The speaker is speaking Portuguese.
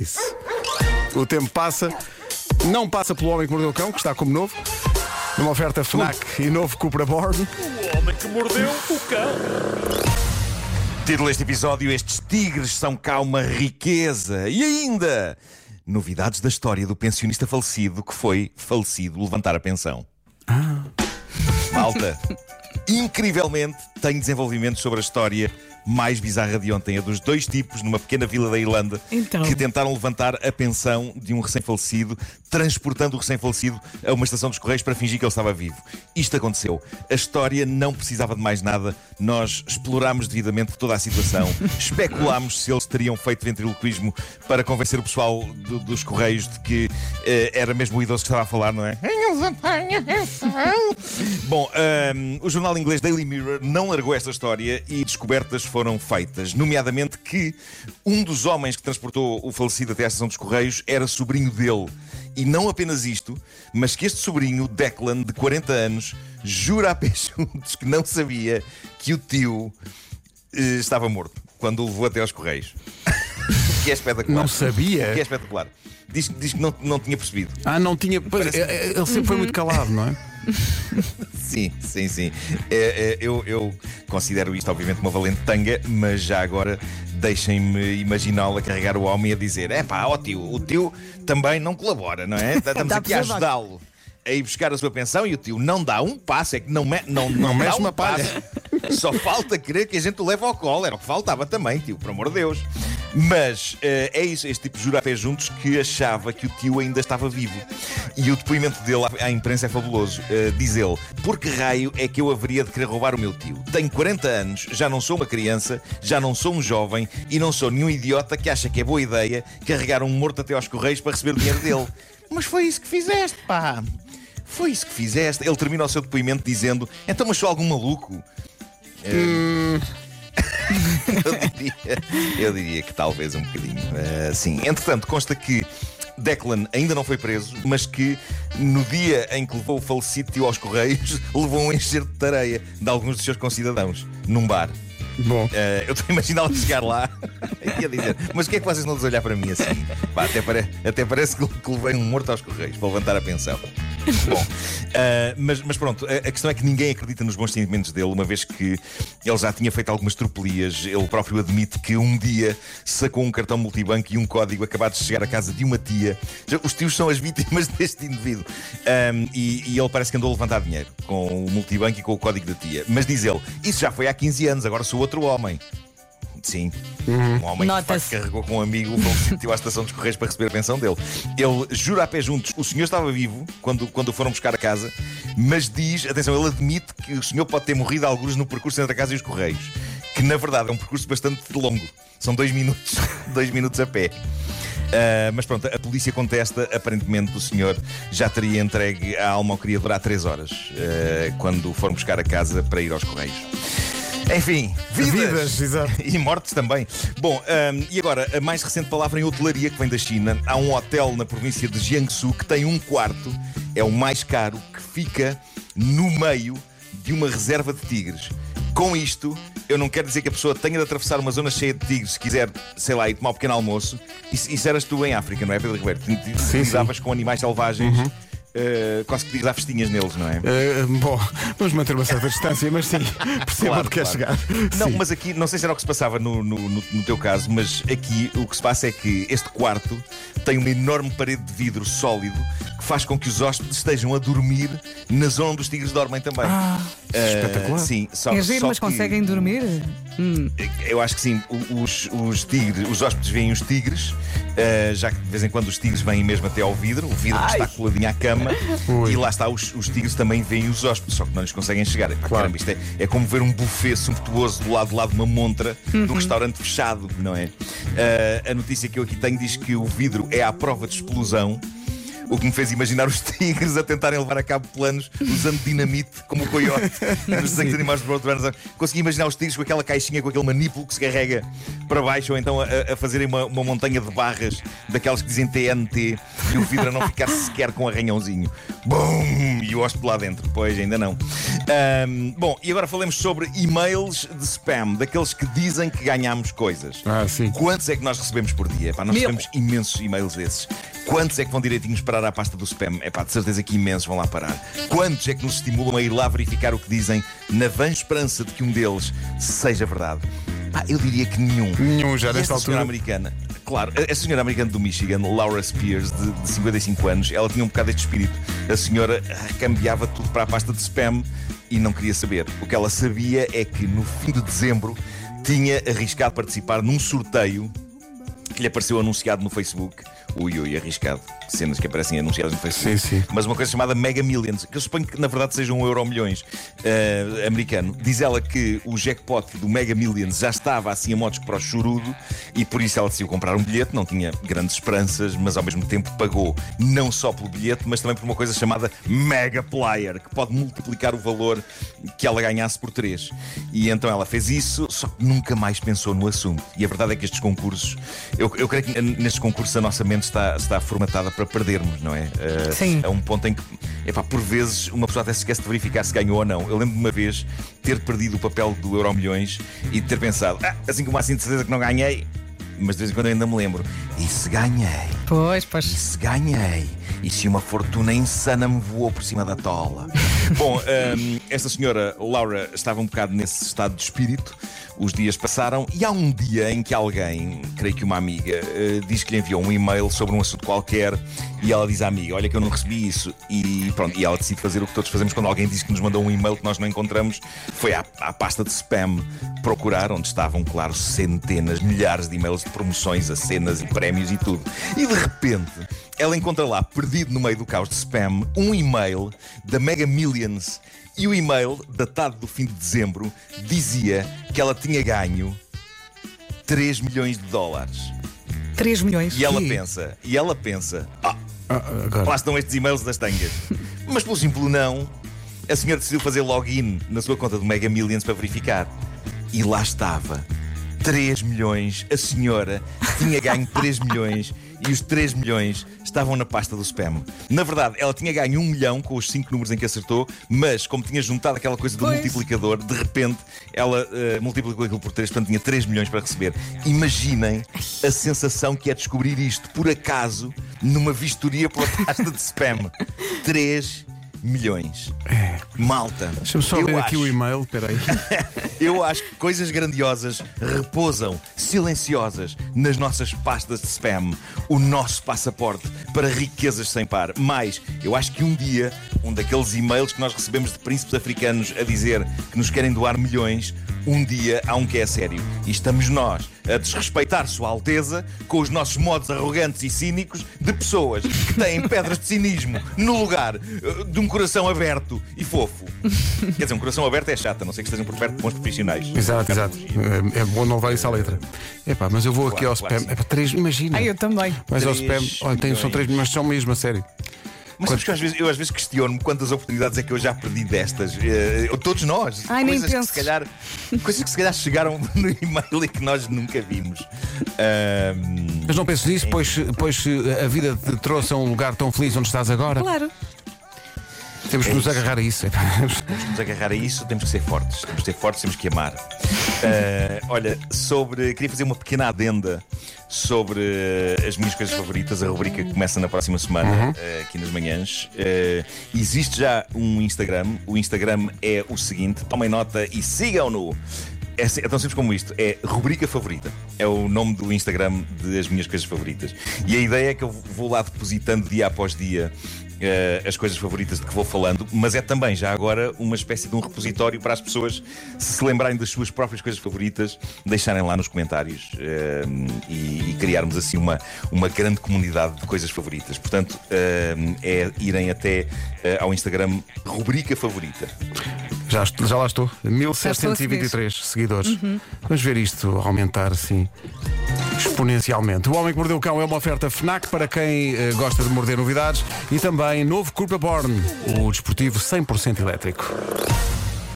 Isso. O tempo passa, não passa pelo homem que mordeu o cão, que está como novo. Numa oferta FNAC e novo Cupra Born. O homem que mordeu o cão. Título deste episódio: Estes tigres são cá uma riqueza. E ainda, novidades da história do pensionista falecido que foi falecido levantar a pensão. Ah. Malta, incrivelmente tem desenvolvimentos sobre a história mais bizarra de ontem, a dos dois tipos numa pequena vila da Irlanda Então. que tentaram levantar a pensão de um recém-falecido, transportando o recém-falecido a uma estação dos Correios para fingir que ele estava vivo. Isto aconteceu. A história não precisava de mais nada. Nós explorámos devidamente toda a situação, especulámos se eles teriam feito ventriloquismo para convencer o pessoal do- dos Correios de que eh, era mesmo o idoso que estava a falar, não é? Bom, ahm, o jornal inglês Daily Mirror não largou esta história e descobertas foram feitas, nomeadamente que um dos homens que transportou o falecido até à estação dos Correios era sobrinho dele. E não apenas isto, mas que este sobrinho, Declan, de 40 anos, jura a pé juntos que não sabia que o tio eh, estava morto quando o levou até aos Correios. Que é espetacular. Não sabia? Que é espetacular. Diz, diz que não, não tinha percebido. Ah, não tinha. Pois, Parece- é, é, ele sempre foi muito calado, não é? Sim, sim, sim. É, é, eu, eu considero isto, obviamente, uma valente tanga, mas já agora deixem-me imaginá-lo a carregar o homem e a dizer: é pá, ó tio, o tio também não colabora, não é? Estamos aqui a ajudá-lo a ir buscar a sua pensão e o tio não dá um passo, é que não, me, não, não, mexe dá um uma palha. passo. Só falta querer que a gente o leve ao colo, era o que faltava também, tio, por amor de Deus. Mas eh, é isso, este tipo jura a pé juntos que achava que o tio ainda estava vivo. E o depoimento dele à- à imprensa é fabuloso. Eh, diz ele: Por que raio é que eu haveria de querer roubar o meu tio? Tenho 40 anos, já não sou uma criança, já não sou um jovem e não sou nenhum idiota que acha que é boa ideia carregar um morto até aos correios para receber o dinheiro dele. Mas foi isso que fizeste, pá. Foi isso que fizeste. Ele termina o seu depoimento dizendo: Então, mas sou algum maluco? Eu, diria, eu diria que talvez um bocadinho. Eh, sim. Entretanto, consta que Declan ainda não foi preso, mas que no dia em que levou o falecido tio aos Correios, levou um enxerto de tareia de alguns dos seus concidadãos num bar. Bom. Eh, eu estou a imaginá-lo chegar lá e a dizer: Mas o que é que vocês não olhar para mim assim? Pá, até, pare- até parece que, que levei um morto aos Correios para levantar a pensão. Bom, eh, mas, mas pronto, a, a questão é que ninguém acredita nos bons sentimentos dele, uma vez que ele já tinha feito algumas tropelias. Ele próprio admite que um dia sacou um cartão multibanco e um código acabado de chegar à casa de uma tia. Os tios são as vítimas deste indivíduo. Ahm, e, e ele parece que andou a levantar dinheiro com o multibanco e com o código da tia. Mas diz ele: Isso já foi há 15 anos, agora sou outro homem. Sim, um homem que facto carregou com um amigo o falecido à estação dos Correios para receber a pensão dele. Ele jura a pé juntos: o senhor estava vivo quando, quando o foram buscar a casa, mas diz, atenção, ele admite que o senhor pode ter morrido alguns no percurso entre a casa e os Correios. Que na verdade é um percurso bastante longo. São dois minutos, dois minutos a pé. Ah, mas pronto, a polícia contesta. Aparentemente, o senhor já teria entregue a alma ao Criador há três horas, ah, quando foram buscar a casa para ir aos Correios. Enfim, vidas, Vidas, exato. e mortes também. Bom, ahm, e agora, a mais recente palavra em hotelaria que vem da China. Há um hotel na província de Jiangsu que tem um quarto, é o mais caro, que fica no meio de uma reserva de tigres. Com isto, eu não quero dizer que a pessoa tenha de atravessar uma zona cheia de tigres se quiser, sei lá, ir tomar um pequeno almoço. Isso, isso eras tu em África, não é, Pedro Ribeiro? Te- te- te Lidavas com animais selvagens, eh, quase que dizes à festinhas neles, não é? Eh, bom, vamos manter uma certa distância, mas sim, percebo Claro, onde quer claro. chegar. Não, Sim. mas aqui, não sei se era o que se passava no, no, no- teu caso, mas aqui o que se passa é que este quarto tem uma enorme parede de vidro sólido faz com que os hóspedes estejam a dormir na zona onde os tigres dormem também. Ah, espetacular. Sim, só, É giro, só mas que- conseguem dormir? Eu acho que sim. Os, os tigres, os hóspedes veem os tigres, eh, já que de vez em quando os tigres vêm mesmo até ao vidro, o vidro que está coladinho à cama, Ui. e lá está, os, os tigres também veem os hóspedes, só que não lhes conseguem chegar. Claro. caramba, isto é, é como ver um buffet sumptuoso do lado de lá de uma montra de um restaurante fechado, não é? Eh, a notícia que eu aqui tenho diz que o vidro é à prova de explosão. O que me fez imaginar os tigres a tentarem levar a cabo planos usando dinamite como o coiote nos desenhos animais de Roadrunners. Consegui imaginar os tigres com aquela caixinha, com aquele manípulo que se carrega para baixo, ou então a, a fazerem uma, uma montanha de barras daquelas que dizem TNT e o vidro a não ficar sequer com um arranhãozinho. Bum! E o hóspede lá dentro. Pois, ainda não. Ahm, bom, e agora falemos sobre e-mails de spam, daqueles que dizem que ganhamos coisas. Ah, sim. Quantos é que nós recebemos por dia? Pá, nós Mil. recebemos imensos e-mails desses. Quantos é que vão direitinhos parar à pasta do spam? É pá, de certeza que imensos vão lá parar. Quantos é que nos estimulam a ir lá verificar o que dizem na vã esperança de que um deles seja verdade? Pá, eu diria que nenhum. Nenhum, já nesta altura. americana, claro, a senhora americana do Michigan, Laura Spears, de, de 55 anos, ela tinha um bocado este espírito. A senhora ah, cambiava tudo para a pasta de spam e não queria saber. O que ela sabia é que no fim de dezembro tinha arriscado participar num sorteio que lhe apareceu anunciado no Facebook. Ui, ui, arriscado. Cenas que aparecem anunciadas no Facebook. Sim, sim. Mas uma coisa chamada Mega Millions, que eu suponho que na verdade seja um euro milhões eh, americano. Diz ela que o jackpot do Mega Millions já estava assim a modos para o chorudo e por isso ela decidiu comprar um bilhete. Não tinha grandes esperanças, mas ao mesmo tempo pagou não só pelo bilhete, mas também por uma coisa chamada Mega Player, que pode multiplicar o valor que ela ganhasse por três. E então ela fez isso, só que nunca mais pensou no assunto. E a verdade é que estes concursos, eu, eu creio que nestes concursos a nossa mente está, está formatada para perdermos, não é? Eh, Sim. A um ponto em que, epá, por vezes, uma pessoa até se esquece de verificar se ganhou ou não. Eu lembro de uma vez ter perdido o papel do Euro Milhões e ter pensado, ah, assim como assim de certeza que não ganhei, mas de vez em quando eu ainda me lembro, e se ganhei? Pois, E pois. se ganhei? E se uma fortuna insana me voou por cima da tola? Bom, hum, esta senhora Laura estava um bocado nesse estado de espírito. Os dias passaram e há um dia em que alguém, creio que uma amiga, eh, diz que lhe enviou um e-mail sobre um assunto qualquer e ela diz à amiga: Olha, que eu não recebi isso. E pronto, e ela decide fazer o que todos fazemos quando alguém diz que nos mandou um e-mail que nós não encontramos. Foi à, à pasta de spam procurar, onde estavam, claro, centenas, milhares de e-mails de promoções a cenas e prémios e tudo. E de repente, ela encontra lá, perdido no meio do caos de spam, um e-mail da Mega Millions. E o e-mail, datado do fim de dezembro, dizia que ela tinha ganho 3 milhões de dólares. 3 milhões. E ela Ih. pensa, e ela pensa, ah, Ah, agora. lá estão estes e-mails das tangas. Mas pelo simples não, a senhora decidiu fazer login na sua conta do Mega Millions para verificar. E lá estava. 3 milhões. A senhora tinha ganho 3 milhões e os 3 milhões estavam na pasta do spam. Na verdade, ela tinha ganho 1 milhão com os 5 números em que acertou, mas como tinha juntado aquela coisa do Pois. multiplicador, de repente ela eh, multiplicou aquilo por 3, portanto tinha 3 milhões para receber. Imaginem a sensação que é descobrir isto por acaso numa vistoria pela pasta de spam. 3 milhões. Malta. Deixa-me só eu ler aqui acho- o e-mail, espera aí. eu acho que coisas grandiosas repousam silenciosas nas nossas pastas de spam. O nosso passaporte para riquezas sem par. Mais, eu acho que um dia, um daqueles e-mails que nós recebemos de príncipes africanos a dizer que nos querem doar milhões, um dia há um que é sério. E estamos nós a desrespeitar Sua Alteza com os nossos modos arrogantes e cínicos de pessoas que têm pedras de cinismo no lugar eh, de um coração aberto e fofo. Quer dizer, um coração aberto é chato, a não ser que estejam por perto de bons profissionais. Exato, exato. É, é bom não levar isso à letra. Epá, mas eu vou aqui Claro, ao claro, spam. sim. É para 3, imagina. Ah, eu também. Mas ao Três spam, olha, tem, são. 3 mas são mesmo, a sério. Mas sabes que às vezes, eu às vezes questiono-me quantas oportunidades é que eu já perdi destas. Eh, todos nós. Ai, nem coisas que penses. se calhar Coisas que se calhar chegaram no e-mail e que nós nunca vimos. Ahm, Mas não penses nisso, pois, pois eh, a vida te trouxe a um lugar tão feliz onde estás agora. Claro. Temos que nos agarrar a isso. epá. temos que nos agarrar a isso, temos que ser fortes. Temos que ser fortes, temos que amar. Ah, olha, sobre. Queria fazer uma pequena adenda sobre as minhas coisas favoritas. A rubrica que começa na próxima semana, eh, aqui nas manhãs. Eh, existe já um Instagram. O Instagram é o seguinte: tomem nota e sigam-no. É, é tão simples como isto: é rubrica favorita. É o nome do Instagram das minhas coisas favoritas. E a ideia é que eu vou lá depositando dia após dia as coisas favoritas de que vou falando, mas é também já agora uma espécie de um repositório para as pessoas se lembrarem das suas próprias coisas favoritas, deixarem lá nos comentários eh, e, e criarmos assim uma, uma grande comunidade de coisas favoritas. Portanto, eh, é irem até eh, ao Instagram rubrica favorita. Já, já lá estou. estou a 1723 seguidores. Vamos ver isto aumentar assim exponencialmente. O Homem que Mordeu o Cão é uma oferta FNAC para quem eh, gosta de morder novidades e também novo Curva Born, o desportivo 100% elétrico.